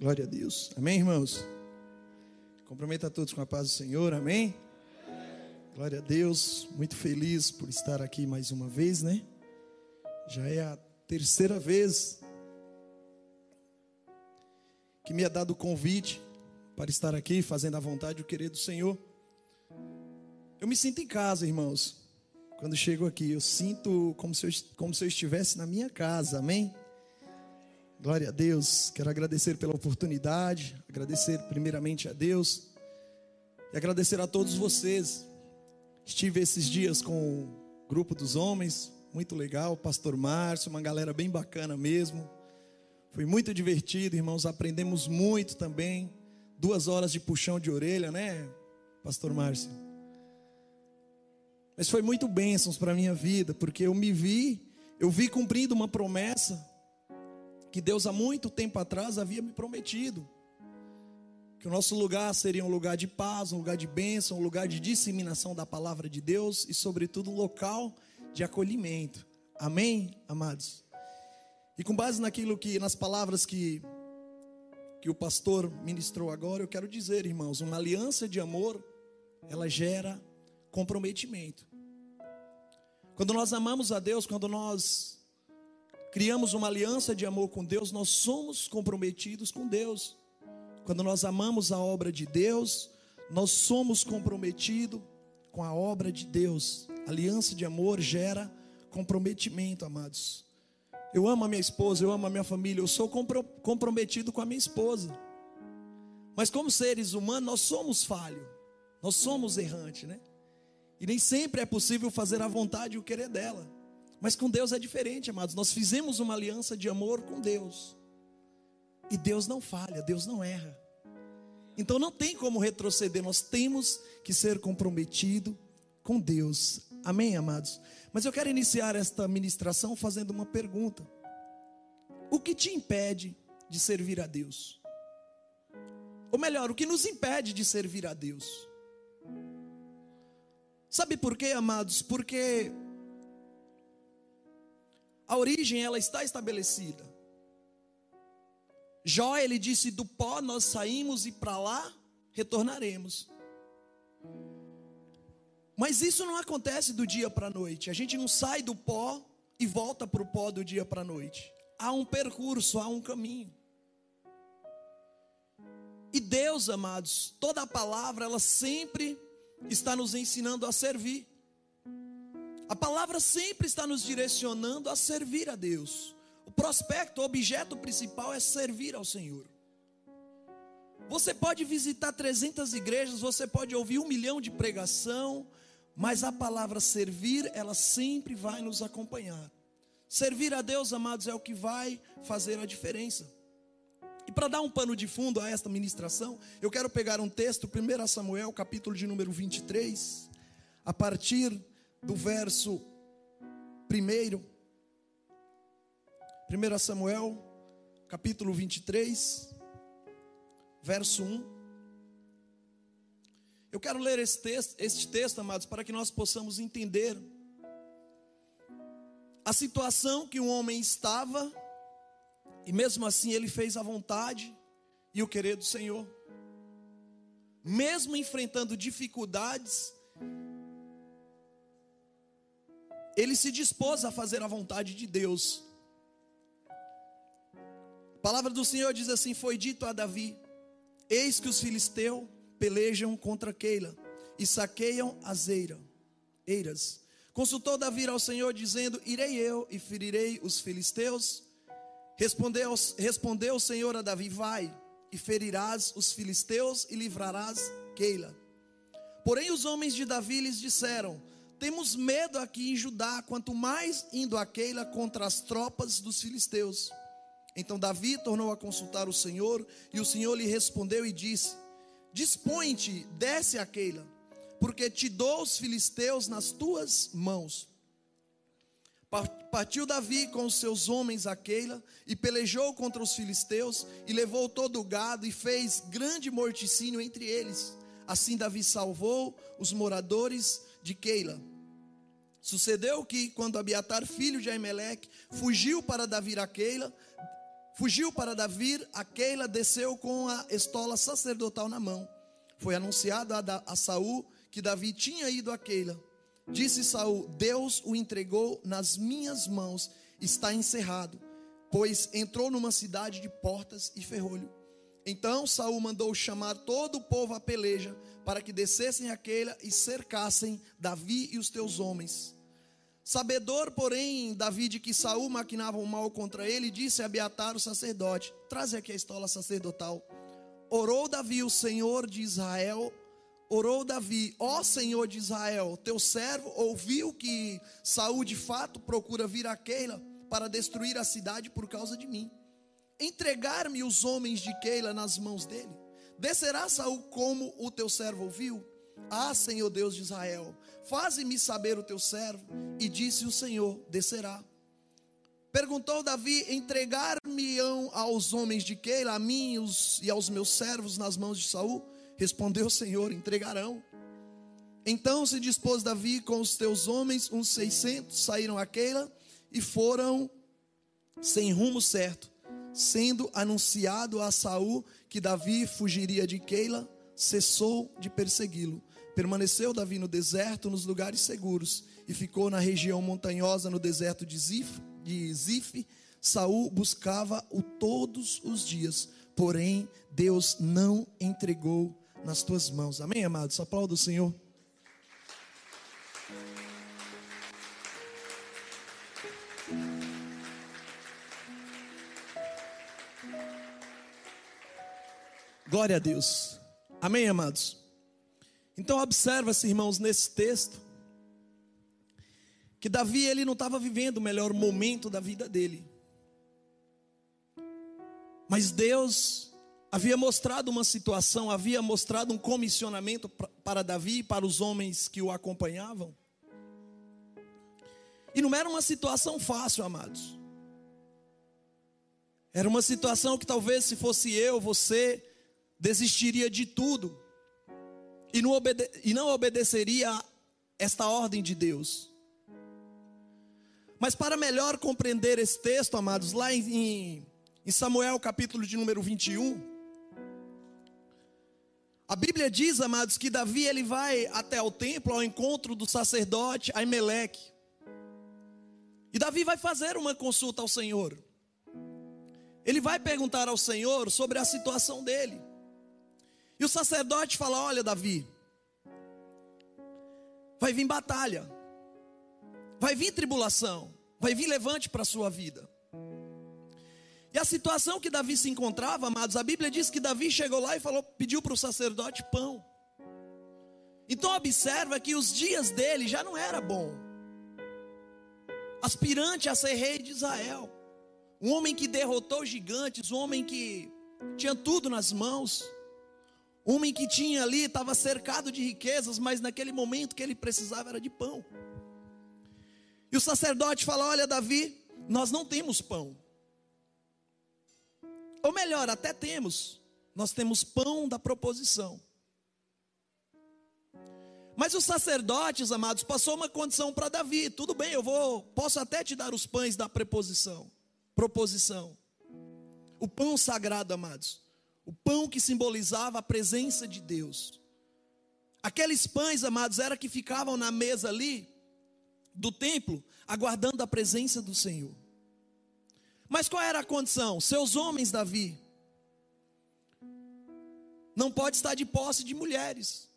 Glória a Deus. Amém, irmãos? Cumprimento a todos com a paz do Senhor. Amém? Glória a Deus. Muito feliz por estar aqui mais uma vez, né? Já é a terceira vez que me é dado o convite para estar aqui fazendo a vontade e o querer do Senhor. Eu me sinto em casa, irmãos. Quando chego aqui, eu sinto como se eu, como se eu estivesse na minha casa. Amém? Glória a Deus. Quero agradecer pela oportunidade, agradecer primeiramente a Deus e agradecer a todos vocês. Estive esses dias com o grupo dos homens, muito legal, pastor Márcio, uma galera bem bacana mesmo. Foi muito divertido, irmãos, aprendemos muito também. Duas horas de puxão de orelha, né, pastor Márcio? Mas foi muito bênçãos para a minha vida, porque eu me vi, eu vi cumprindo uma promessa que Deus há muito tempo atrás havia me prometido. Que o nosso lugar seria um lugar de paz, um lugar de bênção, um lugar de disseminação da palavra de Deus e, sobretudo, um local de acolhimento. Amém, amados? E com base naquilo que, nas palavras que, que o pastor ministrou agora, eu quero dizer, irmãos, uma aliança de amor, ela gera comprometimento. Quando nós amamos a Deus, quando nós criamos uma aliança de amor com Deus, nós somos comprometidos com Deus. Quando nós amamos a obra de Deus, nós somos comprometidos com a obra de Deus. Aliança de amor gera comprometimento, amados. Eu amo a minha esposa, eu amo a minha família, eu sou comprometido com a minha esposa. Mas como seres humanos, nós somos falhos, nós somos errantes, né? E nem sempre é possível fazer a vontade e o querer dela. Mas com Deus é diferente, amados. Nós fizemos uma aliança de amor com Deus. E Deus não falha, Deus não erra. Então não tem como retroceder, nós temos que ser comprometido com Deus. Amém, amados? Mas eu quero iniciar esta ministração fazendo uma pergunta: O que te impede de servir a Deus? Ou melhor, o que nos impede de servir a Deus? Sabe por quê, amados? Porque a origem ela está estabelecida. Jó ele disse: "Do pó nós saímos e para lá retornaremos". Mas isso não acontece do dia para a noite. A gente não sai do pó e volta para o pó do dia para a noite. Há um percurso, há um caminho. E Deus, amados, toda a palavra ela sempre está nos ensinando a servir. A palavra sempre está nos direcionando a servir a Deus. O prospecto, o objeto principal é servir ao Senhor. Você pode visitar 300 igrejas, você pode ouvir um milhão de pregação, mas a palavra servir, ela sempre vai nos acompanhar. Servir a Deus, amados, é o que vai fazer a diferença. E para dar um pano de fundo a esta ministração, eu quero pegar um texto, 1 Samuel, capítulo de número 23, a partir do verso 1. 1 Samuel, capítulo 23, verso 1. Eu quero ler esse texto, este texto, amados, para que nós possamos entender a situação que um homem estava, e mesmo assim ele fez a vontade e o querer do Senhor. Mesmo enfrentando dificuldades, ele se dispôs a fazer a vontade de Deus. A palavra do Senhor diz assim: Foi dito a Davi: Eis que os filisteus pelejam contra Keila e saqueiam as eiras. Consultou Davi ao Senhor, dizendo: Irei eu e ferirei os filisteus. Respondeu, respondeu o Senhor a Davi: Vai e ferirás os filisteus e livrarás Keila. Porém, os homens de Davi lhes disseram: temos medo aqui em Judá, quanto mais indo a Keila contra as tropas dos filisteus. Então Davi tornou a consultar o Senhor, e o Senhor lhe respondeu e disse: Dispõe-te, desce a Keila, porque te dou os filisteus nas tuas mãos. Partiu Davi com os seus homens a Keila e pelejou contra os filisteus e levou todo o gado e fez grande morticínio entre eles. Assim Davi salvou os moradores de Keila. Sucedeu que, quando Abiatar, filho de Aimeleque, fugiu para Davi a Keila, Fugiu para Davi, a Keila desceu com a estola sacerdotal na mão. Foi anunciado a, a Saul que Davi tinha ido a Keila. Disse Saul: Deus o entregou nas minhas mãos, está encerrado, pois entrou numa cidade de portas e ferrolho. Então Saul mandou chamar todo o povo à peleja, para que descessem a Keila e cercassem Davi e os teus homens. Sabedor, porém, Davi de que Saul maquinava o mal contra ele, disse a Abiatar, o sacerdote: Traze aqui a estola sacerdotal. Orou Davi, o Senhor de Israel, orou Davi, ó Senhor de Israel, teu servo ouviu que Saul de fato procura vir a Keila para destruir a cidade por causa de mim. Entregar-me os homens de Keila nas mãos dele. Descerá Saul como o teu servo ouviu? Ah, Senhor Deus de Israel, faze-me saber o teu servo. E disse o Senhor: descerá. Perguntou Davi: entregar-me-ão aos homens de Keila, a mim e aos meus servos nas mãos de Saul? Respondeu o Senhor: entregarão. Então se dispôs Davi com os teus homens, uns seiscentos, saíram a Keila e foram sem rumo certo, sendo anunciado a Saul que Davi fugiria de Keila, cessou de persegui-lo. Permaneceu Davi no deserto, nos lugares seguros, e ficou na região montanhosa, no deserto de Zif. De Zif. Saul buscava-o todos os dias, porém Deus não entregou nas tuas mãos. Amém, amados? Aplauda o Senhor. Glória a Deus. Amém, amados? Então observa-se, irmãos, nesse texto, que Davi ele não estava vivendo o melhor momento da vida dele. Mas Deus havia mostrado uma situação, havia mostrado um comissionamento para Davi e para os homens que o acompanhavam. E não era uma situação fácil, amados. Era uma situação que talvez se fosse eu, você, desistiria de tudo e não, obede e não obedeceria esta ordem de Deus. Mas para melhor compreender esse texto, amados, lá em, em Samuel capítulo de número 21, a Bíblia diz, amados, que Davi ele vai até o templo ao encontro do sacerdote Aimeleque. E Davi vai fazer uma consulta ao Senhor. Ele vai perguntar ao Senhor sobre a situação dele. E o sacerdote fala: Olha, Davi, vai vir batalha, vai vir tribulação, vai vir levante para a sua vida. E a situação que Davi se encontrava, amados, a Bíblia diz que Davi chegou lá e falou, pediu para o sacerdote pão. Então observa que os dias dele já não era bom. Aspirante a ser rei de Israel, um homem que derrotou gigantes, um homem que tinha tudo nas mãos. Homem que tinha ali, estava cercado de riquezas, mas naquele momento que ele precisava era de pão. E o sacerdote fala: Olha, Davi, nós não temos pão. Ou melhor, até temos, nós temos pão da proposição. Mas os sacerdotes, amados, passou uma condição para Davi. Tudo bem, eu vou, posso até te dar os pães da preposição, proposição. O pão sagrado, amados o pão que simbolizava a presença de Deus. Aqueles pães, amados, era que ficavam na mesa ali do templo, aguardando a presença do Senhor. Mas qual era a condição? Seus homens, Davi, não pode estar de posse de mulheres.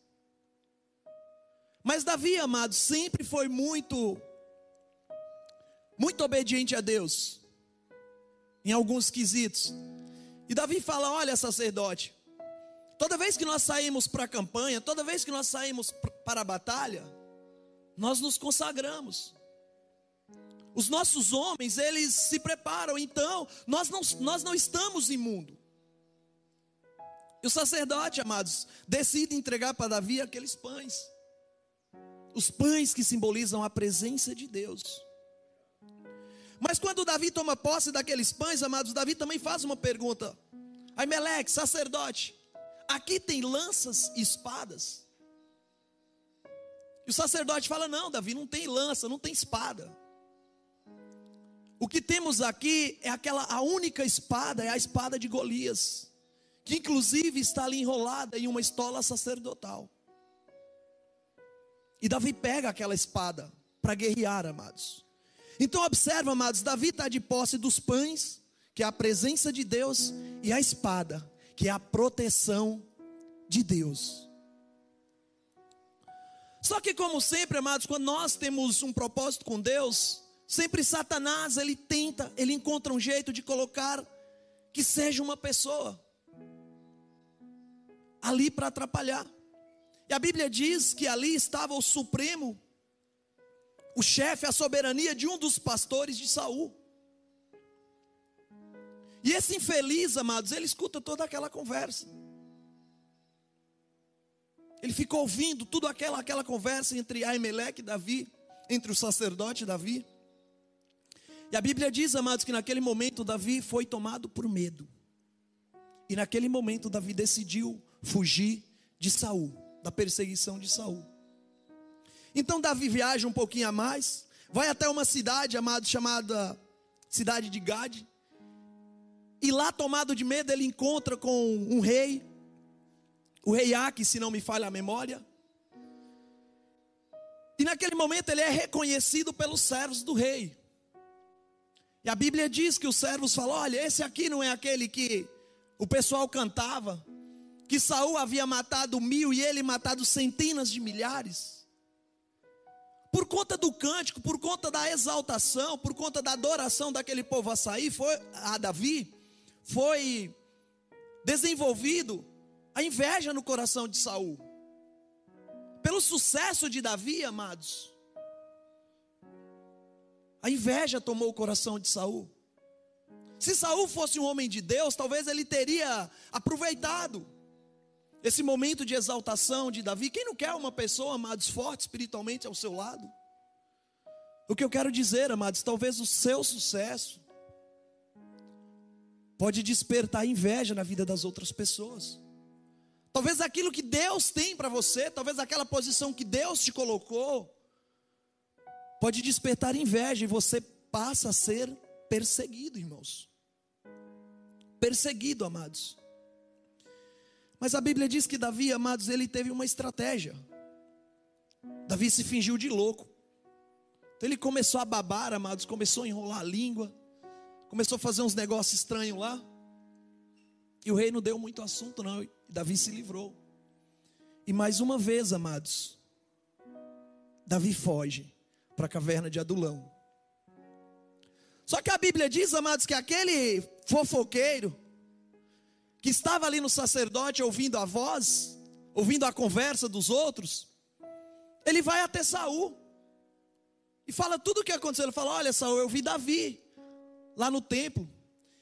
Mas Davi, amado, sempre foi muito, muito obediente a Deus, em alguns quesitos. E Davi fala: Olha, sacerdote, toda vez que nós saímos para a campanha, toda vez que nós saímos para a batalha, nós nos consagramos. Os nossos homens, eles se preparam, então nós não, nós não estamos imundo. E o sacerdote, amados, decide entregar para Davi aqueles pães. Os pães que simbolizam a presença de Deus. Mas quando Davi toma posse daqueles pães, amados, Davi também faz uma pergunta. Aimeleque, sacerdote, aqui tem lanças e espadas? E o sacerdote fala: Não, Davi, não tem lança, não tem espada. O que temos aqui é aquela a única espada, é a espada de Golias, que inclusive está ali enrolada em uma estola sacerdotal. E Davi pega aquela espada para guerrear, amados. Então observa, amados, Davi está de posse dos pães, que é a presença de Deus, e a espada, que é a proteção de Deus. Só que, como sempre, amados, quando nós temos um propósito com Deus, sempre Satanás ele tenta, ele encontra um jeito de colocar que seja uma pessoa ali para atrapalhar. E a Bíblia diz que ali estava o Supremo, o chefe, a soberania de um dos pastores de Saul. E esse infeliz, amados, ele escuta toda aquela conversa. Ele ficou ouvindo tudo aquela, aquela conversa entre Aimeleque e Davi, entre o sacerdote e Davi. E a Bíblia diz, amados, que naquele momento Davi foi tomado por medo. E naquele momento Davi decidiu fugir de Saul, da perseguição de Saul. Então Davi viaja um pouquinho a mais, vai até uma cidade, amado, chamada cidade de Gade. E lá, tomado de medo, ele encontra com um rei o rei Aque, se não me falha a memória. E naquele momento ele é reconhecido pelos servos do rei. E a Bíblia diz que os servos falam: olha, esse aqui não é aquele que o pessoal cantava, que Saul havia matado mil e ele matado centenas de milhares. Por conta do cântico, por conta da exaltação, por conta da adoração daquele povo a sair, foi a Davi, foi desenvolvido a inveja no coração de Saul. Pelo sucesso de Davi, amados, a inveja tomou o coração de Saul. Se Saul fosse um homem de Deus, talvez ele teria aproveitado esse momento de exaltação de Davi. Quem não quer uma pessoa, amados, forte espiritualmente ao seu lado? O que eu quero dizer, amados, talvez o seu sucesso pode despertar inveja na vida das outras pessoas. Talvez aquilo que Deus tem para você, talvez aquela posição que Deus te colocou, pode despertar inveja e você passa a ser perseguido, irmãos. Perseguido, amados. Mas a Bíblia diz que Davi, amados, ele teve uma estratégia. Davi se fingiu de louco. Então ele começou a babar, amados, começou a enrolar a língua, começou a fazer uns negócios estranhos lá. E o rei não deu muito assunto, não. Davi se livrou. E mais uma vez, amados, Davi foge para a caverna de Adulão. Só que a Bíblia diz, amados, que aquele fofoqueiro que estava ali no sacerdote ouvindo a voz, ouvindo a conversa dos outros, ele vai até Saul e fala tudo o que aconteceu. Ele fala: Olha, Saul, eu vi Davi lá no templo.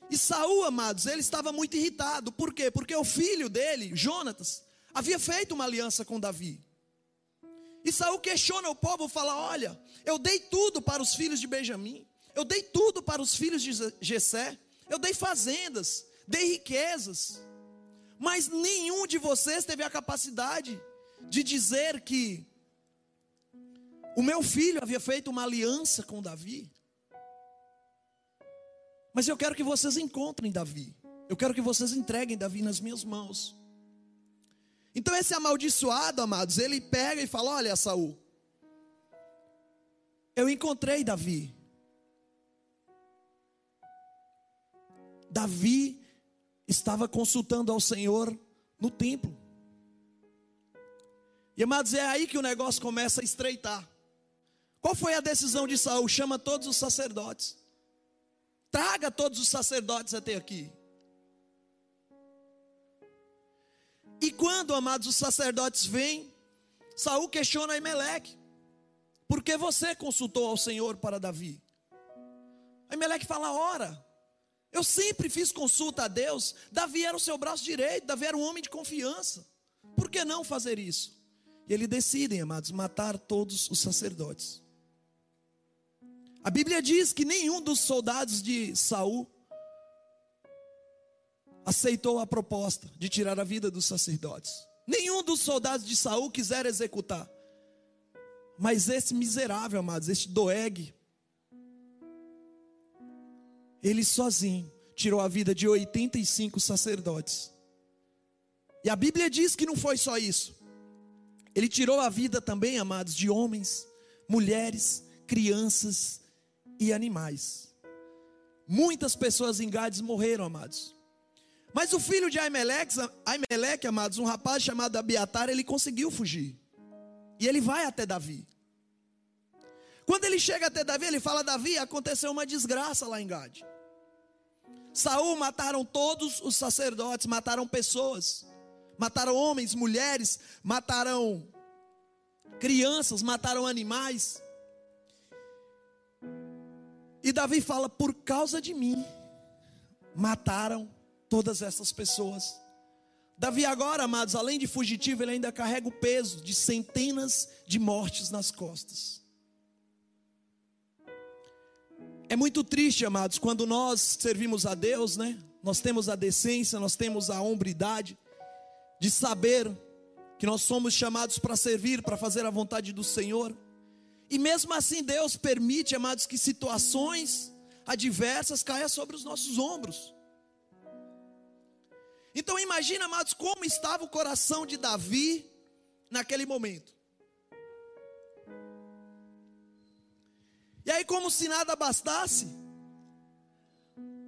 E Saul, amados, ele estava muito irritado. Por quê? Porque o filho dele, Jonatas, havia feito uma aliança com Davi. E Saul questiona o povo, fala: "Olha, eu dei tudo para os filhos de Benjamim. Eu dei tudo para os filhos de Jessé. Eu dei fazendas, dei riquezas. Mas nenhum de vocês teve a capacidade de dizer que o meu filho havia feito uma aliança com Davi. Mas eu quero que vocês encontrem Davi. Eu quero que vocês entreguem Davi nas minhas mãos. Então esse amaldiçoado, amados, ele pega e fala: "Olha, Saul, eu encontrei Davi. Davi estava consultando ao Senhor no templo. E amados, é aí que o negócio começa a estreitar. Qual foi a decisão de Saul? Chama todos os sacerdotes. Traga todos os sacerdotes até aqui. E quando, amados, os sacerdotes vêm, Saul questiona Aimeleque: Por que você consultou ao Senhor para Davi? Aimeleque fala: Ora, eu sempre fiz consulta a Deus. Davi era o seu braço direito, Davi era um homem de confiança. Por que não fazer isso? E eles decidem, amados, matar todos os sacerdotes. A Bíblia diz que nenhum dos soldados de Saul aceitou a proposta de tirar a vida dos sacerdotes. Nenhum dos soldados de Saul quiser executar. Mas esse miserável, amados, este Doeg, ele sozinho tirou a vida de 85 sacerdotes. E a Bíblia diz que não foi só isso. Ele tirou a vida também, amados, de homens, mulheres, crianças e animais. Muitas pessoas em Gades morreram, amados. Mas o filho de Aimeleque, amados, um rapaz chamado Abiatar, ele conseguiu fugir. E ele vai até Davi. Quando ele chega até Davi, ele fala: Davi, aconteceu uma desgraça lá em Gade. Saul mataram todos os sacerdotes, mataram pessoas mataram homens, mulheres, mataram crianças, mataram animais. E Davi fala: por causa de mim, mataram todas essas pessoas. Davi, agora, amados, além de fugitivo, ele ainda carrega o peso de centenas de mortes nas costas. É muito triste, amados, quando nós servimos a Deus, né? Nós temos a decência, nós temos a hombridade, de saber que nós somos chamados para servir, para fazer a vontade do Senhor. E mesmo assim, Deus permite, amados, que situações adversas caiam sobre os nossos ombros. Então imagina, amados, como estava o coração de Davi naquele momento. E aí, como se nada bastasse,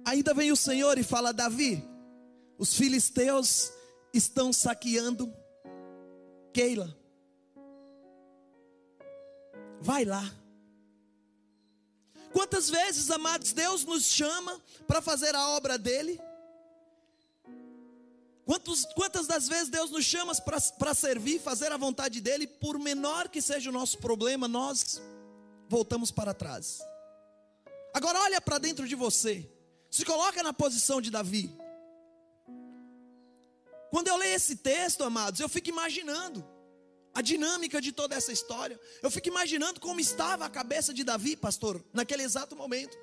ainda vem o Senhor e fala: Davi, os filisteus estão saqueando Keila. Vai lá. Quantas vezes, amados, Deus nos chama para fazer a obra dele? Quantos, quantas das vezes Deus nos chama para servir, fazer a vontade dele, por menor que seja o nosso problema, nós voltamos para trás. Agora olha para dentro de você, se coloca na posição de Davi. Quando eu leio esse texto, amados, eu fico imaginando a dinâmica de toda essa história. Eu fico imaginando como estava a cabeça de Davi, pastor, naquele exato momento.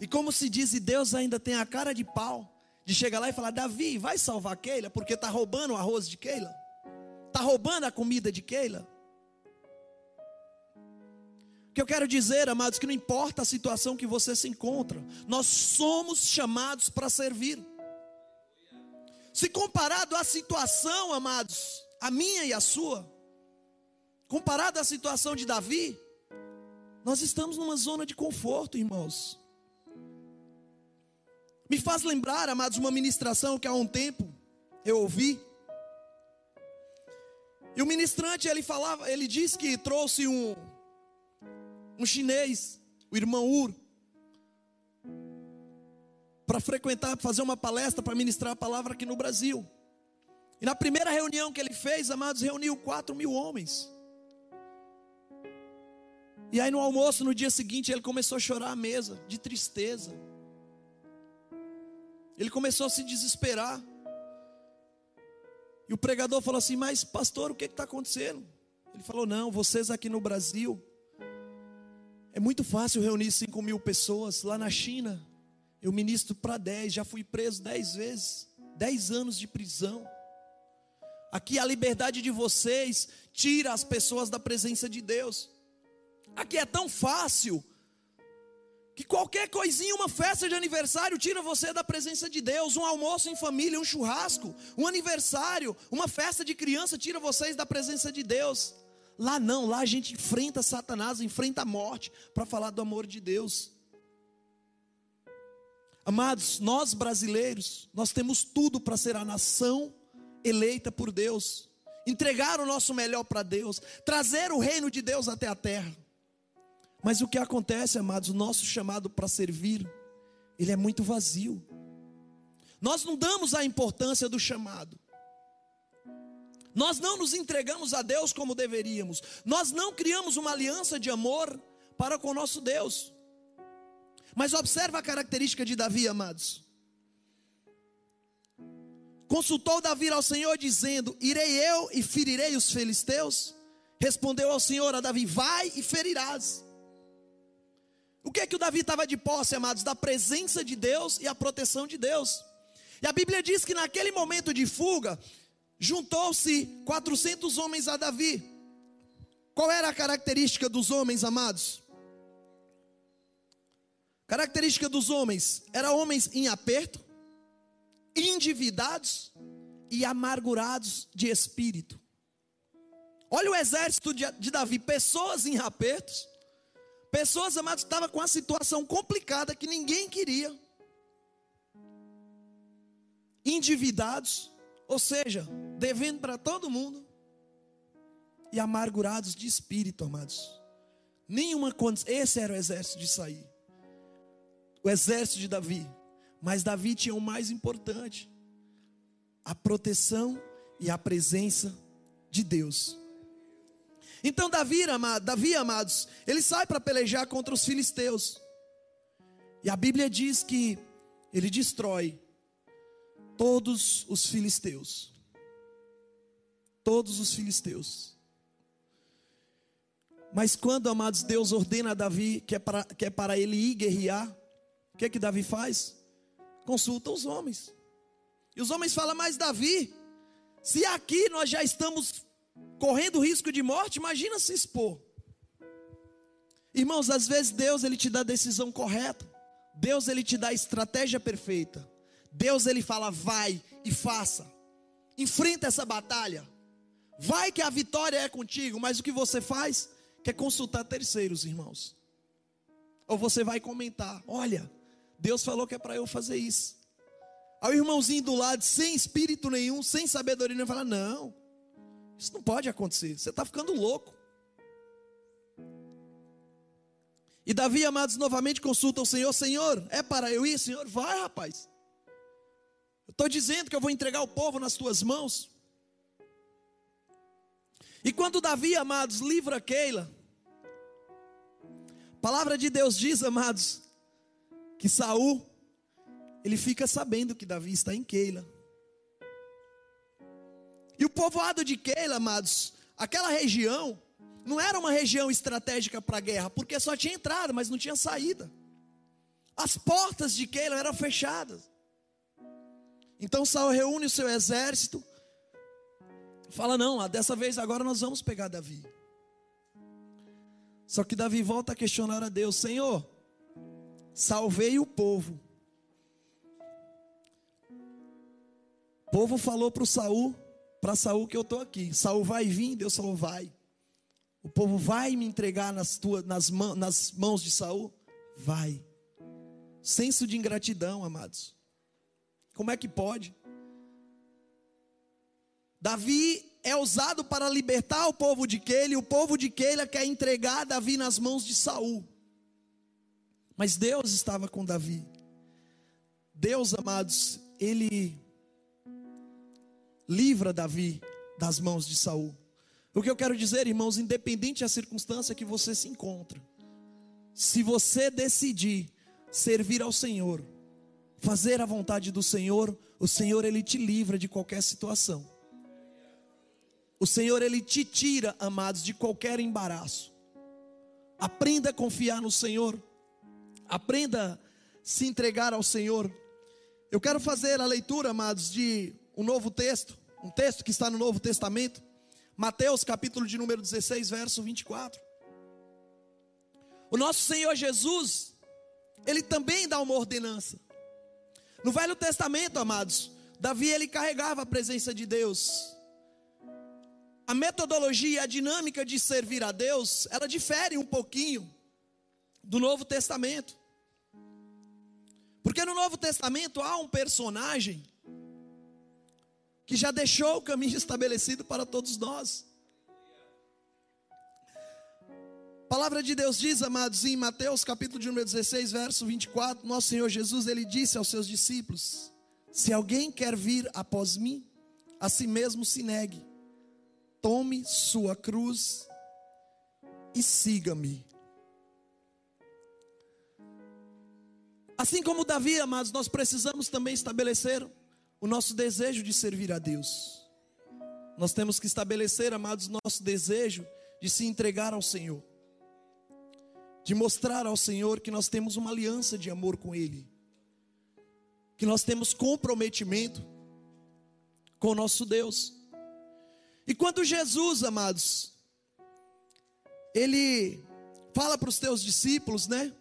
E como se diz, e Deus ainda tem a cara de pau de chegar lá e falar: Davi, vai salvar Keila, porque está roubando o arroz de Keila, está roubando a comida de Keila. Que eu quero dizer, amados, que não importa a situação que você se encontra, nós somos chamados para servir. Se comparado à situação, amados, a minha e a sua, comparado à situação de Davi, nós estamos numa zona de conforto, irmãos. Me faz lembrar, amados, uma ministração que há um tempo eu ouvi. E o ministrante ele falava, ele disse que trouxe um um chinês, o irmão Ur, para frequentar, fazer uma palestra, para ministrar a palavra aqui no Brasil. E na primeira reunião que ele fez, amados, reuniu quatro mil homens. E aí no almoço, no dia seguinte, ele começou a chorar à mesa, de tristeza. Ele começou a se desesperar. E o pregador falou assim: Mas, pastor, o que está acontecendo? Ele falou: Não, vocês aqui no Brasil, é muito fácil reunir cinco mil pessoas. Lá na China, eu ministro para 10, já fui preso 10 vezes, 10 anos de prisão. Aqui a liberdade de vocês tira as pessoas da presença de Deus. Aqui é tão fácil que qualquer coisinha, uma festa de aniversário, tira você da presença de Deus. Um almoço em família, um churrasco, um aniversário, uma festa de criança, tira vocês da presença de Deus. Lá não, lá a gente enfrenta Satanás, enfrenta a morte para falar do amor de Deus. Amados, nós brasileiros, nós temos tudo para ser a nação eleita por Deus, entregar o nosso melhor para Deus, trazer o reino de Deus até a terra. Mas o que acontece, amados, o nosso chamado para servir, ele é muito vazio. Nós não damos a importância do chamado. Nós não nos entregamos a Deus como deveríamos. Nós não criamos uma aliança de amor para com o nosso Deus. Mas observa a característica de Davi, amados. Consultou Davi ao Senhor, dizendo: Irei eu e ferirei os filisteus? Respondeu ao Senhor a Davi: Vai e ferirás. O que é que o Davi estava de posse, amados? Da presença de Deus e a proteção de Deus. E a Bíblia diz que naquele momento de fuga, juntou-se 400 homens a Davi. Qual era a característica dos homens, amados? Característica dos homens: eram homens em aperto, endividados e amargurados de espírito. Olha o exército de, de Davi, pessoas em apertos, pessoas amados estavam com uma situação complicada que ninguém queria. Endividados, ou seja, devendo para todo mundo, e amargurados de espírito, amados. Nenhuma condição, esse era o exército de sair o exército de Davi. Mas Davi tinha o mais importante: a proteção e a presença de Deus. Então Davi, amado, Davi, amados, ele sai para pelejar contra os filisteus. E a Bíblia diz que ele destrói todos os filisteus. Todos os filisteus. Mas quando, amados, Deus ordena a Davi que é para, que é para ele ir guerrear, que que Davi faz? Consulta os homens. E os homens falam, mas Davi, se aqui nós já estamos correndo risco de morte, imagina se expor. Irmãos, às vezes Deus ele te dá a decisão correta. Deus ele te dá a estratégia perfeita. Deus ele fala: "Vai e faça. Enfrenta essa batalha. Vai que a vitória é contigo", mas o que você faz? Quer consultar terceiros, irmãos. Ou você vai comentar: "Olha, Deus falou que é para eu fazer isso. Aí o irmãozinho do lado, sem espírito nenhum, sem sabedoria, ele fala: Não, isso não pode acontecer, você está ficando louco. E Davi, amados, novamente consulta o Senhor: Senhor, é para eu ir? Senhor, vai, rapaz. Eu estou dizendo que eu vou entregar o povo nas tuas mãos. E quando Davi, amados, livra Keila, a palavra de Deus diz, amados, que Saul ele fica sabendo que Davi está em Keila. E o povoado de Keila, amados, aquela região não era uma região estratégica para guerra, porque só tinha entrada, mas não tinha saída. As portas de Keila eram fechadas. Então Saul reúne o seu exército, fala: "Não, dessa vez agora nós vamos pegar Davi". Só que Davi volta a questionar a Deus: "Senhor, salvei o povo. O povo falou para Saul, para Saul que eu estou aqui. Saul vai vir, Deus falou, vai. O povo vai me entregar nas, tuas, nas, mãos, nas mãos de Saul? Vai. Senso de ingratidão, amados. Como é que pode? Davi é usado para libertar o povo de Keila, e o povo de Keila quer entregar Davi nas mãos de Saul. Mas Deus estava com Davi. Deus, amados, ele livra Davi das mãos de Saul. O que eu quero dizer, irmãos, independente da circunstância que você se encontra, se você decidir servir ao Senhor, fazer a vontade do Senhor, o Senhor ele te livra de qualquer situação. O Senhor ele te tira, amados, de qualquer embaraço. Aprenda a confiar no Senhor. Aprenda a se entregar ao Senhor. Eu quero fazer a leitura, amados, de um novo texto, um texto que está no Novo Testamento, Mateus, capítulo de número 16, verso 24. O nosso Senhor Jesus, ele também dá uma ordenança. No Velho Testamento, amados, Davi ele carregava a presença de Deus. A metodologia, a dinâmica de servir a Deus, ela difere um pouquinho do Novo Testamento. Porque no Novo Testamento há um personagem que já deixou o caminho estabelecido para todos nós. A palavra de Deus diz, amados, em Mateus capítulo de número 16, verso 24, nosso Senhor Jesus, ele disse aos seus discípulos: Se alguém quer vir após mim, a si mesmo se negue, tome sua cruz e siga-me. Assim como Davi, amados, nós precisamos também estabelecer o nosso desejo de servir a Deus. Nós temos que estabelecer, amados, nosso desejo de se entregar ao Senhor, de mostrar ao Senhor que nós temos uma aliança de amor com Ele, que nós temos comprometimento com o nosso Deus. E quando Jesus, amados, Ele fala para os teus discípulos, né?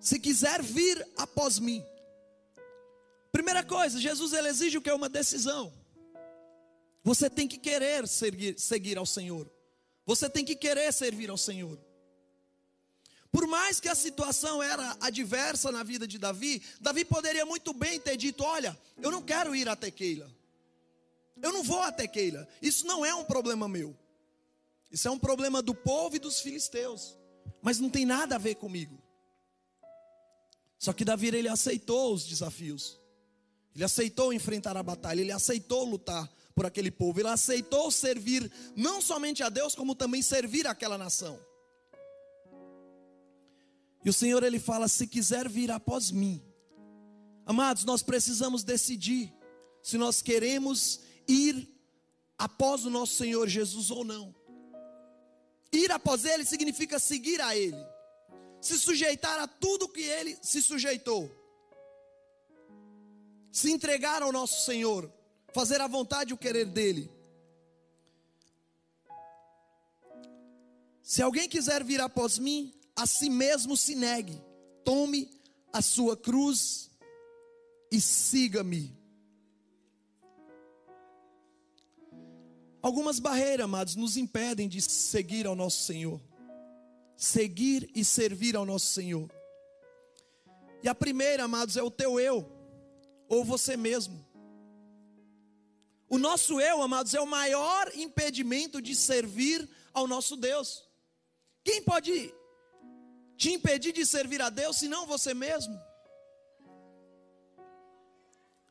Se quiser vir após mim. Primeira coisa, Jesus ele exige o que é uma decisão. Você tem que querer seguir, seguir ao Senhor. Você tem que querer servir ao Senhor. Por mais que a situação era adversa na vida de Davi, Davi poderia muito bem ter dito: Olha, eu não quero ir até Keila. Eu não vou até Keila. Isso não é um problema meu. Isso é um problema do povo e dos filisteus. Mas não tem nada a ver comigo. Só que Davi ele aceitou os desafios. Ele aceitou enfrentar a batalha, ele aceitou lutar por aquele povo, ele aceitou servir não somente a Deus, como também servir aquela nação. E o Senhor ele fala: se quiser vir após mim, amados, nós precisamos decidir se nós queremos ir após o nosso Senhor Jesus ou não. Ir após Ele significa seguir a Ele, se sujeitar a tudo que Ele se sujeitou, se entregar ao nosso Senhor, fazer a vontade e o querer dEle. Se alguém quiser vir após mim, a si mesmo se negue, tome a sua cruz e siga-me. Algumas barreiras, amados, nos impedem de seguir ao nosso Senhor, seguir e servir ao nosso Senhor. E a primeira, amados, é o teu eu, ou você mesmo. O nosso eu, amados, é o maior impedimento de servir ao nosso Deus. Quem pode te impedir de servir a Deus senão você mesmo?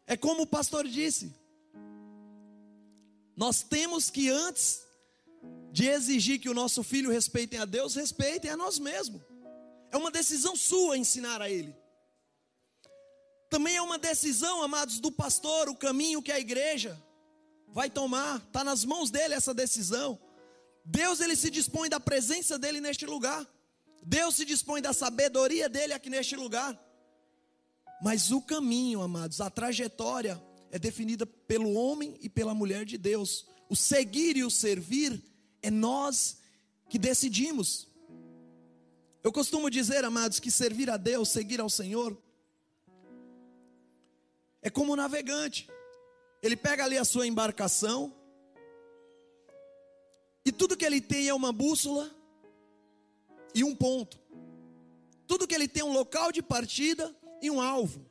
É como o pastor disse: nós temos que, antes de exigir que o nosso filho respeitem a Deus, respeitem a nós mesmos. É uma decisão sua ensinar a ele. Também é uma decisão, amados, do pastor, o caminho que a igreja vai tomar. Está nas mãos dele essa decisão. Deus ele se dispõe da presença dele neste lugar. Deus se dispõe da sabedoria dele aqui neste lugar. Mas o caminho, amados, a trajetória é definida pelo homem e pela mulher de Deus. O seguir e o servir é nós que decidimos. Eu costumo dizer, amados, que servir a Deus, seguir ao Senhor, é como um navegante. Ele pega ali a sua embarcação, e tudo que ele tem é uma bússola e um ponto. Tudo que ele tem é um local de partida e um alvo.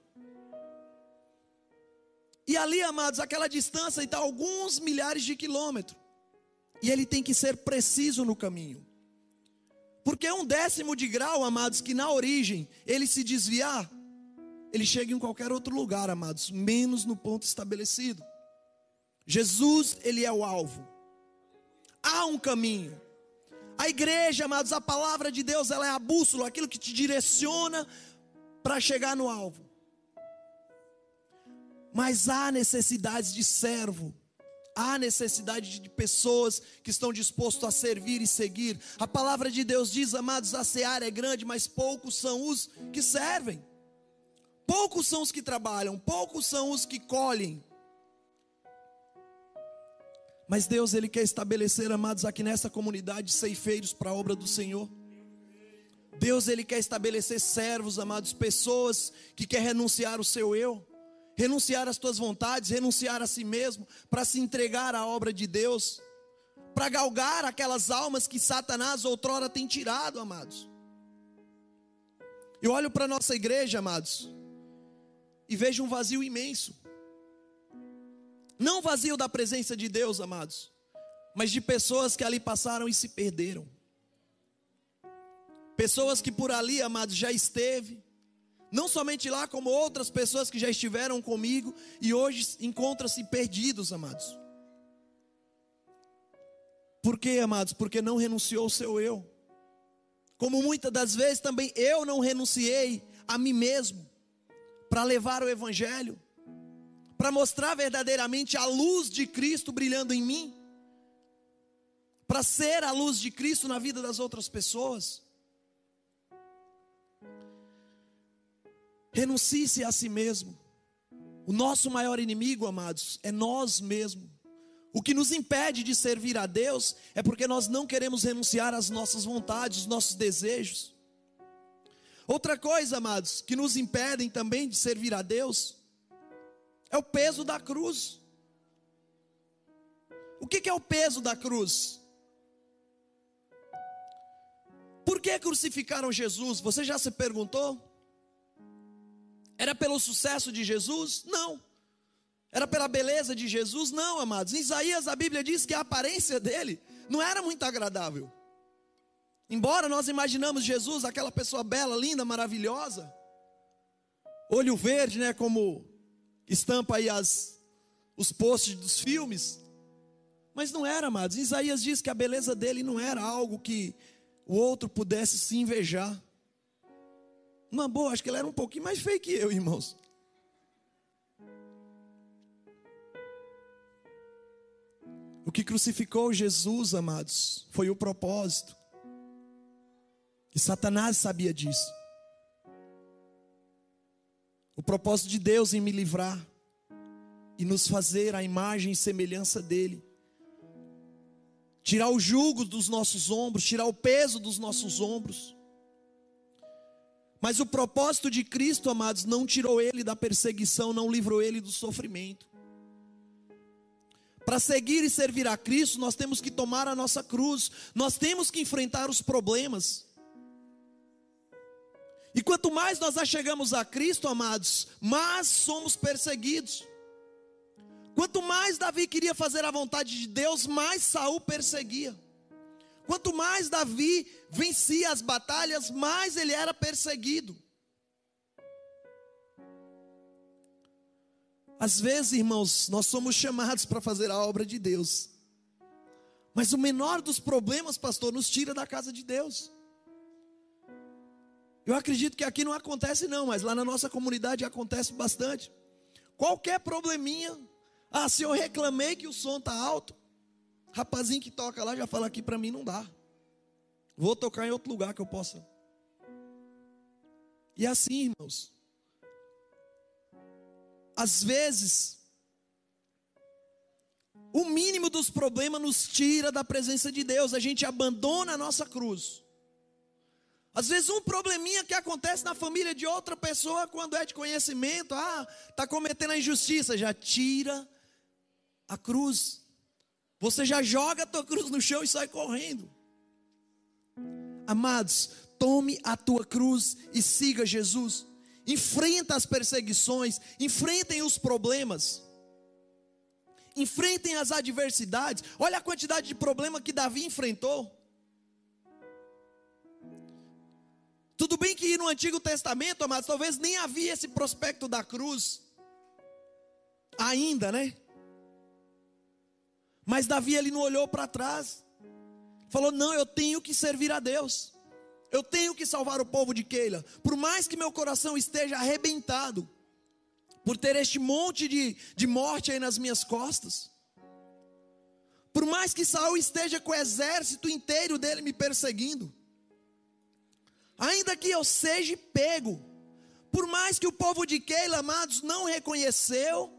E ali, amados, aquela distância está alguns milhares de quilômetros. E ele tem que ser preciso no caminho. Porque um décimo de grau, amados, que na origem ele se desviar, ele chega em qualquer outro lugar, amados, menos no ponto estabelecido. Jesus, ele é o alvo. Há um caminho. A igreja, amados, a palavra de Deus, ela é a bússola, aquilo que te direciona para chegar no alvo. Mas há necessidades de servo, há necessidade de pessoas que estão dispostos a servir e seguir. A palavra de Deus diz, amados, a seara é grande, mas poucos são os que servem. Poucos são os que trabalham, poucos são os que colhem. Mas Deus, Ele quer estabelecer, amados, aqui nessa comunidade, ceifeiros para a obra do Senhor. Deus, Ele quer estabelecer servos, amados, pessoas que querem renunciar o seu eu renunciar às tuas vontades, renunciar a si mesmo, para se entregar à obra de Deus, para galgar aquelas almas que Satanás outrora tem tirado, amados. Eu olho para a nossa igreja, amados, e vejo um vazio imenso. Não vazio da presença de Deus, amados, mas de pessoas que ali passaram e se perderam. Pessoas que por ali, amados, já esteve, não somente lá, como outras pessoas que já estiveram comigo e hoje encontram-se perdidos, amados. Por quê, amados? Porque não renunciou ao seu eu. Como muitas das vezes também eu não renunciei a mim mesmo para levar o Evangelho, para mostrar verdadeiramente a luz de Cristo brilhando em mim, para ser a luz de Cristo na vida das outras pessoas. Renuncie-se a si mesmo. O nosso maior inimigo, amados, é nós mesmos. O que nos impede de servir a Deus é porque nós não queremos renunciar às nossas vontades, os nossos desejos. Outra coisa, amados, que nos impedem também de servir a Deus, é o peso da cruz. O que é o peso da cruz? Por que crucificaram Jesus? Você já se perguntou? Era pelo sucesso de Jesus? Não. Era pela beleza de Jesus? Não, amados. Em Isaías a Bíblia diz que a aparência dele não era muito agradável. Embora nós imaginamos Jesus, aquela pessoa bela, linda, maravilhosa, olho verde, né, como estampa aí as, os posts dos filmes, mas não era, amados. Isaías diz que a beleza dele não era algo que o outro pudesse se invejar. Uma boa, acho que ele era um pouquinho mais feio que eu, irmãos. O que crucificou Jesus, amados, foi o propósito. E Satanás sabia disso. O propósito de Deus em me livrar e nos fazer a imagem e semelhança dele. Tirar o jugo dos nossos ombros, tirar o peso dos nossos ombros. Mas o propósito de Cristo, amados, não tirou ele da perseguição, não livrou ele do sofrimento. Para seguir e servir a Cristo, nós temos que tomar a nossa cruz, nós temos que enfrentar os problemas. E quanto mais nós achegamos a Cristo, amados, mais somos perseguidos. Quanto mais Davi queria fazer a vontade de Deus, mais Saul perseguia. Quanto mais Davi vencia as batalhas, mais ele era perseguido. Às vezes, irmãos, nós somos chamados para fazer a obra de Deus. Mas o menor dos problemas, pastor, nos tira da casa de Deus. Eu acredito que aqui não acontece não, mas lá na nossa comunidade acontece bastante. Qualquer probleminha, ah, se eu reclamei que o som tá alto, rapazinho que toca lá já fala aqui para mim não dá. Vou tocar em outro lugar que eu possa. E é assim, irmãos. Às vezes, o mínimo dos problemas nos tira da presença de Deus, a gente abandona a nossa cruz. Às vezes um probleminha que acontece na família de outra pessoa, quando é de conhecimento, ah, está cometendo a injustiça, já tira a cruz. Você já joga a tua cruz no chão e sai correndo. Amados, tome a tua cruz e siga Jesus. Enfrenta as perseguições, enfrentem os problemas. Enfrentem as adversidades. Olha a quantidade de problema que Davi enfrentou. Tudo bem que no Antigo Testamento, amados, talvez nem havia esse prospecto da cruz. Ainda, né? Mas Davi ele não olhou para trás. Falou: "Não, eu tenho que servir a Deus. Eu tenho que salvar o povo de Keila. Por mais que meu coração esteja arrebentado por ter este monte de, de morte aí nas minhas costas. Por mais que Saul esteja com o exército inteiro dele me perseguindo ainda que eu seja pego, por mais que o povo de Keila, amados, não reconheceu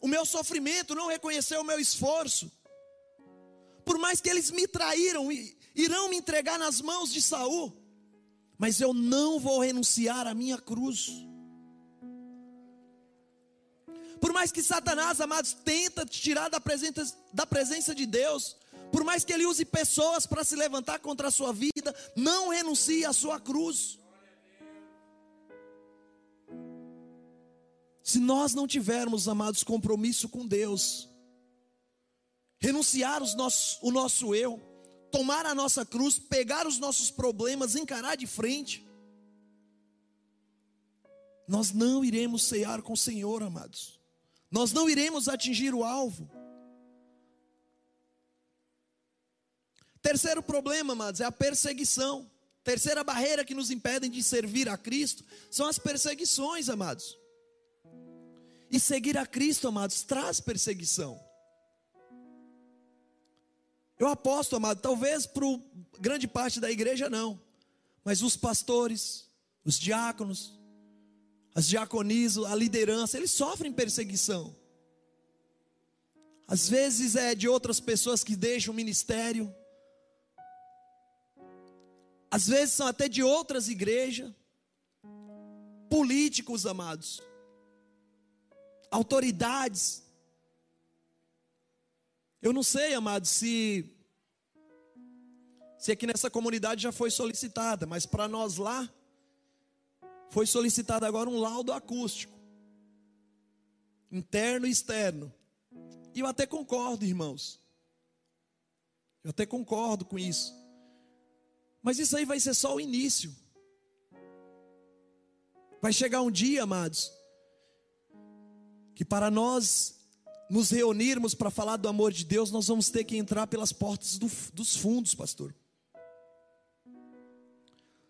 o meu sofrimento, não reconheceu o meu esforço, por mais que eles me traíram e irão me entregar nas mãos de Saul, mas eu não vou renunciar à minha cruz. Por mais que Satanás, amados, tenta te tirar da presença, da presença de Deus, por mais que ele use pessoas para se levantar contra a sua vida, não renuncie à sua cruz. Se nós não tivermos, amados, compromisso com Deus, renunciar os nossos, o nosso eu, tomar a nossa cruz, pegar os nossos problemas, encarar de frente, nós não iremos cear com o Senhor, amados. Nós não iremos atingir o alvo. Terceiro problema, amados, é a perseguição. Terceira barreira que nos impede de servir a Cristo são as perseguições, amados. E seguir a Cristo, amados, traz perseguição. Eu aposto, amado, talvez para grande parte da igreja não, mas os pastores, os diáconos, as diaconisas, a liderança, eles sofrem perseguição. Às vezes é de outras pessoas que deixam o ministério, às vezes são até de outras igrejas, políticos, amados, autoridades. Eu não sei, amados, se se aqui nessa comunidade já foi solicitada, mas para nós lá foi solicitado agora um laudo acústico, interno e externo. E eu até concordo, irmãos. Eu até concordo com isso. Mas isso aí vai ser só o início. Vai chegar um dia, amados, que para nós nos reunirmos para falar do amor de Deus, nós vamos ter que entrar pelas portas do, dos fundos, pastor.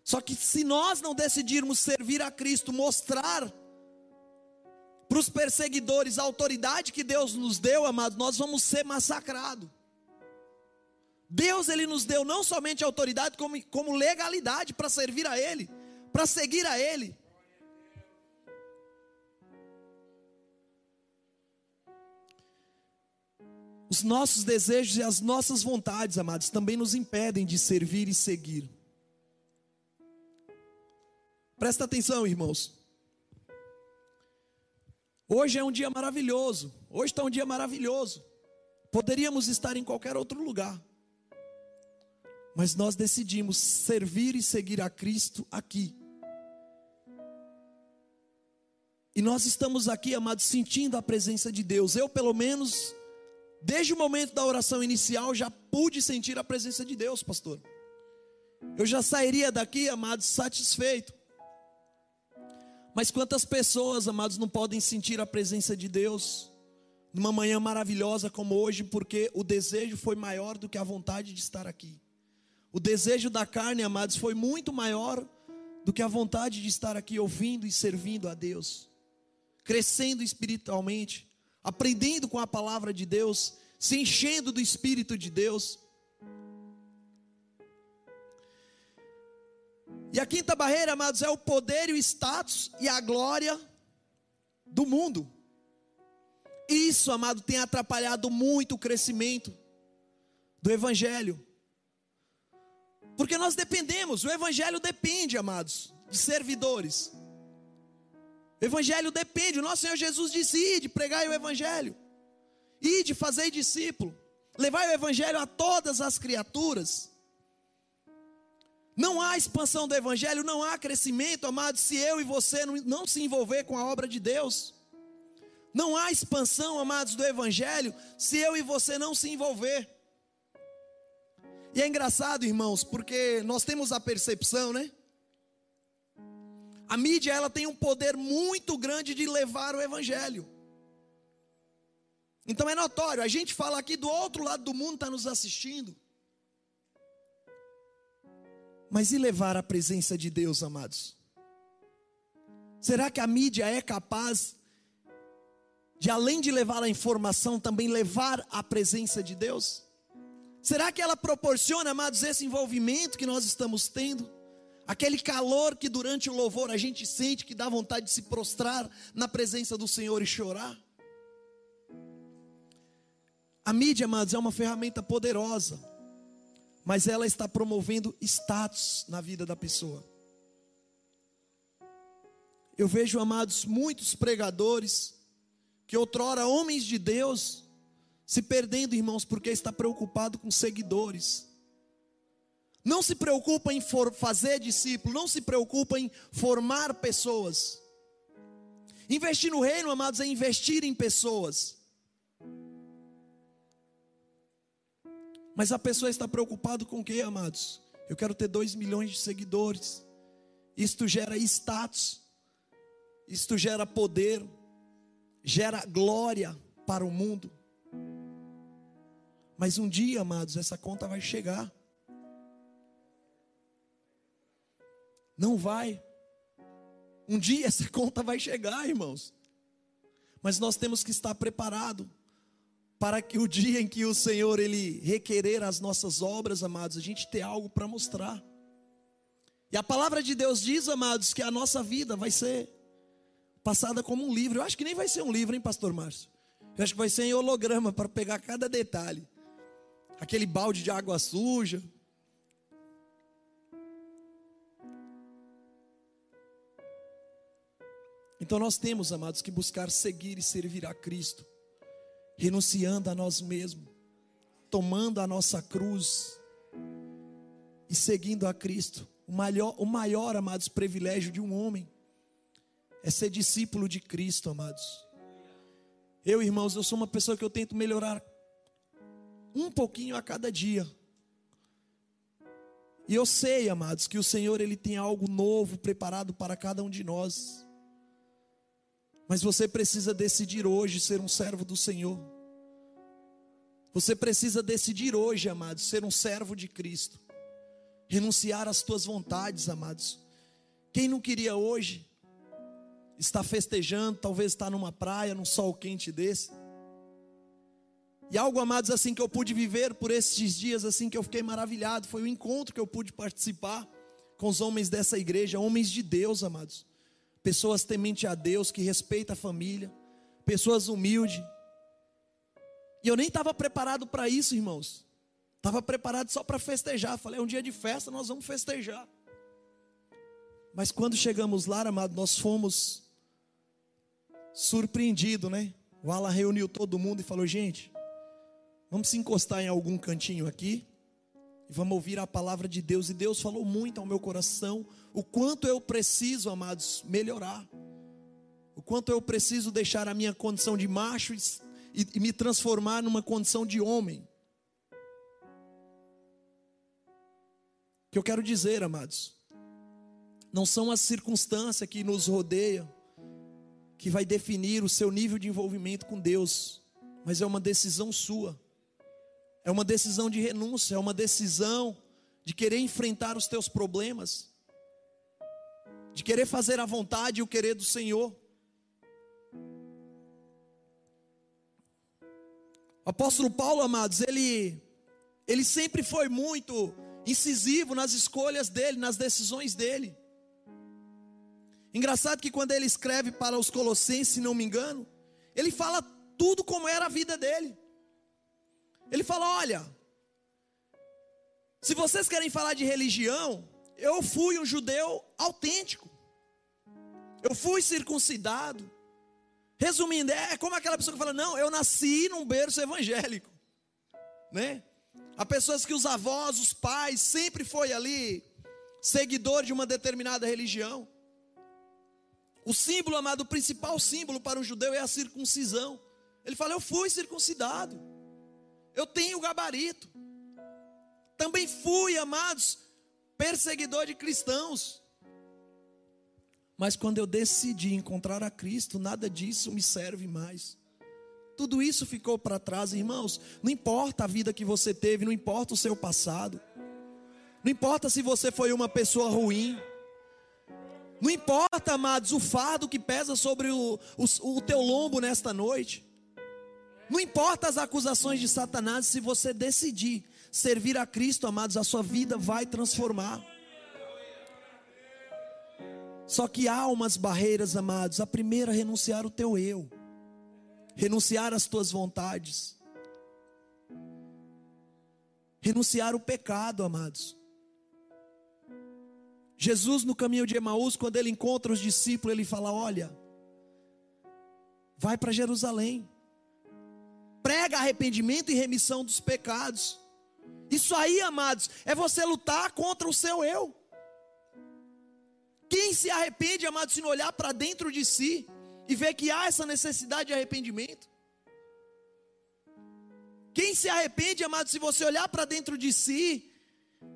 Só que se nós não decidirmos servir a Cristo, mostrar para os perseguidores a autoridade que Deus nos deu, amados, nós vamos ser massacrados. Deus ele nos deu não somente autoridade, como, como legalidade para servir a Ele, para seguir a Ele. Os nossos desejos e as nossas vontades, amados, também nos impedem de servir e seguir. Presta atenção, irmãos. Hoje é um dia maravilhoso. Hoje está um dia maravilhoso. Poderíamos estar em qualquer outro lugar. Mas nós decidimos servir e seguir a Cristo aqui. E nós estamos aqui, amados, sentindo a presença de Deus. Eu, pelo menos, desde o momento da oração inicial, já pude sentir a presença de Deus, pastor. Eu já sairia daqui, amados, satisfeito. Mas quantas pessoas, amados, não podem sentir a presença de Deus numa manhã maravilhosa como hoje, porque o desejo foi maior do que a vontade de estar aqui. O desejo da carne, amados, foi muito maior do que a vontade de estar aqui ouvindo e servindo a Deus, crescendo espiritualmente, aprendendo com a palavra de Deus, se enchendo do Espírito de Deus. E a quinta barreira, amados, é o poder e o status e a glória do mundo. Isso, amado, tem atrapalhado muito o crescimento do Evangelho. Porque nós dependemos, o Evangelho depende, amados, de servidores. O Evangelho depende, o nosso Senhor Jesus disse: de pregar o Evangelho, de fazer discípulo, levar o Evangelho a todas as criaturas. Não há expansão do Evangelho, não há crescimento, amados, se eu e você não se envolver com a obra de Deus. Não há expansão, amados, do Evangelho, se eu e você não se envolver. E é engraçado, irmãos, porque nós temos a percepção, né? A mídia, ela tem um poder muito grande de levar o Evangelho. Então é notório, a gente fala aqui do outro lado do mundo, está nos assistindo. Mas e levar a presença de Deus, amados? Será que a mídia é capaz de, além de levar a informação, também levar a presença de Deus? Será que ela proporciona, amados, esse envolvimento que nós estamos tendo? Aquele calor que durante o louvor a gente sente que dá vontade de se prostrar na presença do Senhor e chorar? A mídia, amados, é uma ferramenta poderosa mas ela está promovendo status na vida da pessoa. Eu vejo, amados, muitos pregadores, que outrora homens de Deus, se perdendo, irmãos, porque está preocupado com seguidores. Não se preocupa em fazer discípulo, não se preocupa em formar pessoas. Investir no reino, amados, é investir em pessoas. Mas a pessoa está preocupada com o que, amados? Eu quero ter dois milhões de seguidores. Isto gera status, isto gera poder, gera glória para o mundo. Mas um dia, amados, essa conta vai chegar. Não vai. Um dia essa conta vai chegar, irmãos. Mas nós temos que estar preparados para que o dia em que o Senhor ele requerer as nossas obras, amados, a gente ter algo para mostrar. E a palavra de Deus diz, amados, que a nossa vida vai ser passada como um livro. Eu acho que nem vai ser um livro, hein, pastor Márcio? Eu acho que vai ser em holograma para pegar cada detalhe. Aquele balde de água suja, Então nós temos, amados, que buscar seguir e servir a Cristo, renunciando a nós mesmos, tomando a nossa cruz e seguindo a Cristo. O maior, o maior, amados, privilégio de um homem é ser discípulo de Cristo, amados. Eu, irmãos, eu sou uma pessoa que eu tento melhorar um pouquinho a cada dia. E eu sei, amados, que o Senhor ele tem algo novo preparado para cada um de nós. Mas você precisa decidir hoje ser um servo do Senhor. Você precisa decidir hoje, amados, ser um servo de Cristo. Renunciar às tuas vontades, amados. Quem não queria hoje estar festejando, talvez estar numa praia, num sol quente desse? E algo, amados, assim que eu pude viver por esses dias, assim que eu fiquei maravilhado, foi o encontro que eu pude participar com os homens dessa igreja, homens de Deus, amados pessoas temente a Deus, que respeita a família, pessoas humildes. E eu nem estava preparado para isso, irmãos. Estava preparado só para festejar. Falei, é um dia de festa, nós vamos festejar. Mas quando chegamos lá, amado, nós fomos surpreendidos, né? O Alan reuniu todo mundo e falou: gente, vamos se encostar em algum cantinho aqui e vamos ouvir a palavra de Deus. E Deus falou muito ao meu coração o quanto eu preciso, amados, melhorar. O quanto eu preciso deixar a minha condição de macho e, e, e me transformar numa condição de homem. O que eu quero dizer, amados, não são as circunstâncias que nos rodeiam que vai definir o seu nível de envolvimento com Deus, mas é uma decisão sua. É uma decisão de renúncia, é uma decisão de querer enfrentar os teus problemas de querer fazer a vontade e o querer do Senhor. O apóstolo Paulo, amados, ele, ele sempre foi muito incisivo nas escolhas dele, nas decisões dele. Engraçado que quando ele escreve para os Colossenses, se não me engano, ele fala tudo como era a vida dele. Ele fala: olha, se vocês querem falar de religião, eu fui um judeu autêntico. Eu fui circuncidado. Resumindo, é como aquela pessoa que fala: "Não, eu nasci num berço evangélico". Né? Há pessoas que os avós, os pais sempre foi ali seguidor de uma determinada religião. O símbolo, amado, o principal símbolo para o judeu é a circuncisão. Ele fala: Eu fui circuncidado. Eu tenho gabarito. Também fui, amados, perseguidor de cristãos. Mas quando eu decidi encontrar a Cristo, nada disso me serve mais. Tudo isso ficou para trás, irmãos. Não importa a vida que você teve, não importa o seu passado. Não importa se você foi uma pessoa ruim. Não importa, amados, o fardo que pesa sobre o, o, o teu lombo nesta noite. Não importa as acusações de Satanás, se você decidir servir a Cristo, amados, a sua vida vai transformar. Só que há umas barreiras, amados. A primeira, renunciar o teu eu, renunciar às tuas vontades, renunciar o pecado, amados. Jesus, no caminho de Emaús, quando ele encontra os discípulos, ele fala: Olha, vai para Jerusalém, prega arrependimento e remissão dos pecados. Isso aí, amados, é você lutar contra o seu eu. Quem se arrepende, amados, se não olhar para dentro de si e ver que há essa necessidade de arrependimento? Quem se arrepende, amados, se você olhar para dentro de si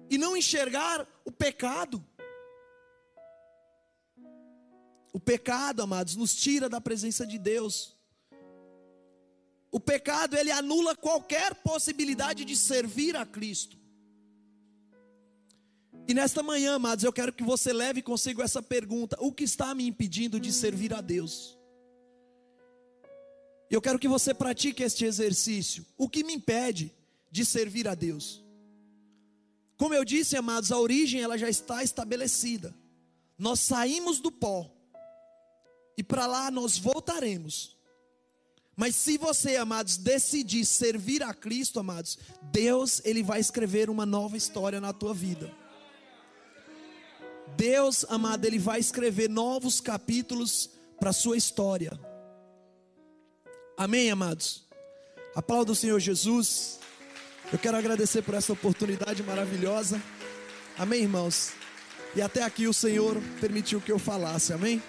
e não enxergar o pecado? O pecado, amados, nos tira da presença de Deus. O pecado, ele anula qualquer possibilidade de servir a Cristo. E nesta manhã, amados, eu quero que você leve consigo essa pergunta: o que está me impedindo de servir a Deus? Eu quero que você pratique este exercício. O que me impede de servir a Deus? Como eu disse, amados, a origem ela já está estabelecida. Nós saímos do pó e para lá nós voltaremos. Mas se você, amados, decidir servir a Cristo, amados, Deus, ele vai escrever uma nova história na tua vida. Deus, amado, ele vai escrever novos capítulos para a sua história. Amém, amados? Aplauda o Senhor Jesus. Eu quero agradecer por essa oportunidade maravilhosa. Amém, irmãos? E até aqui o Senhor permitiu que eu falasse, amém?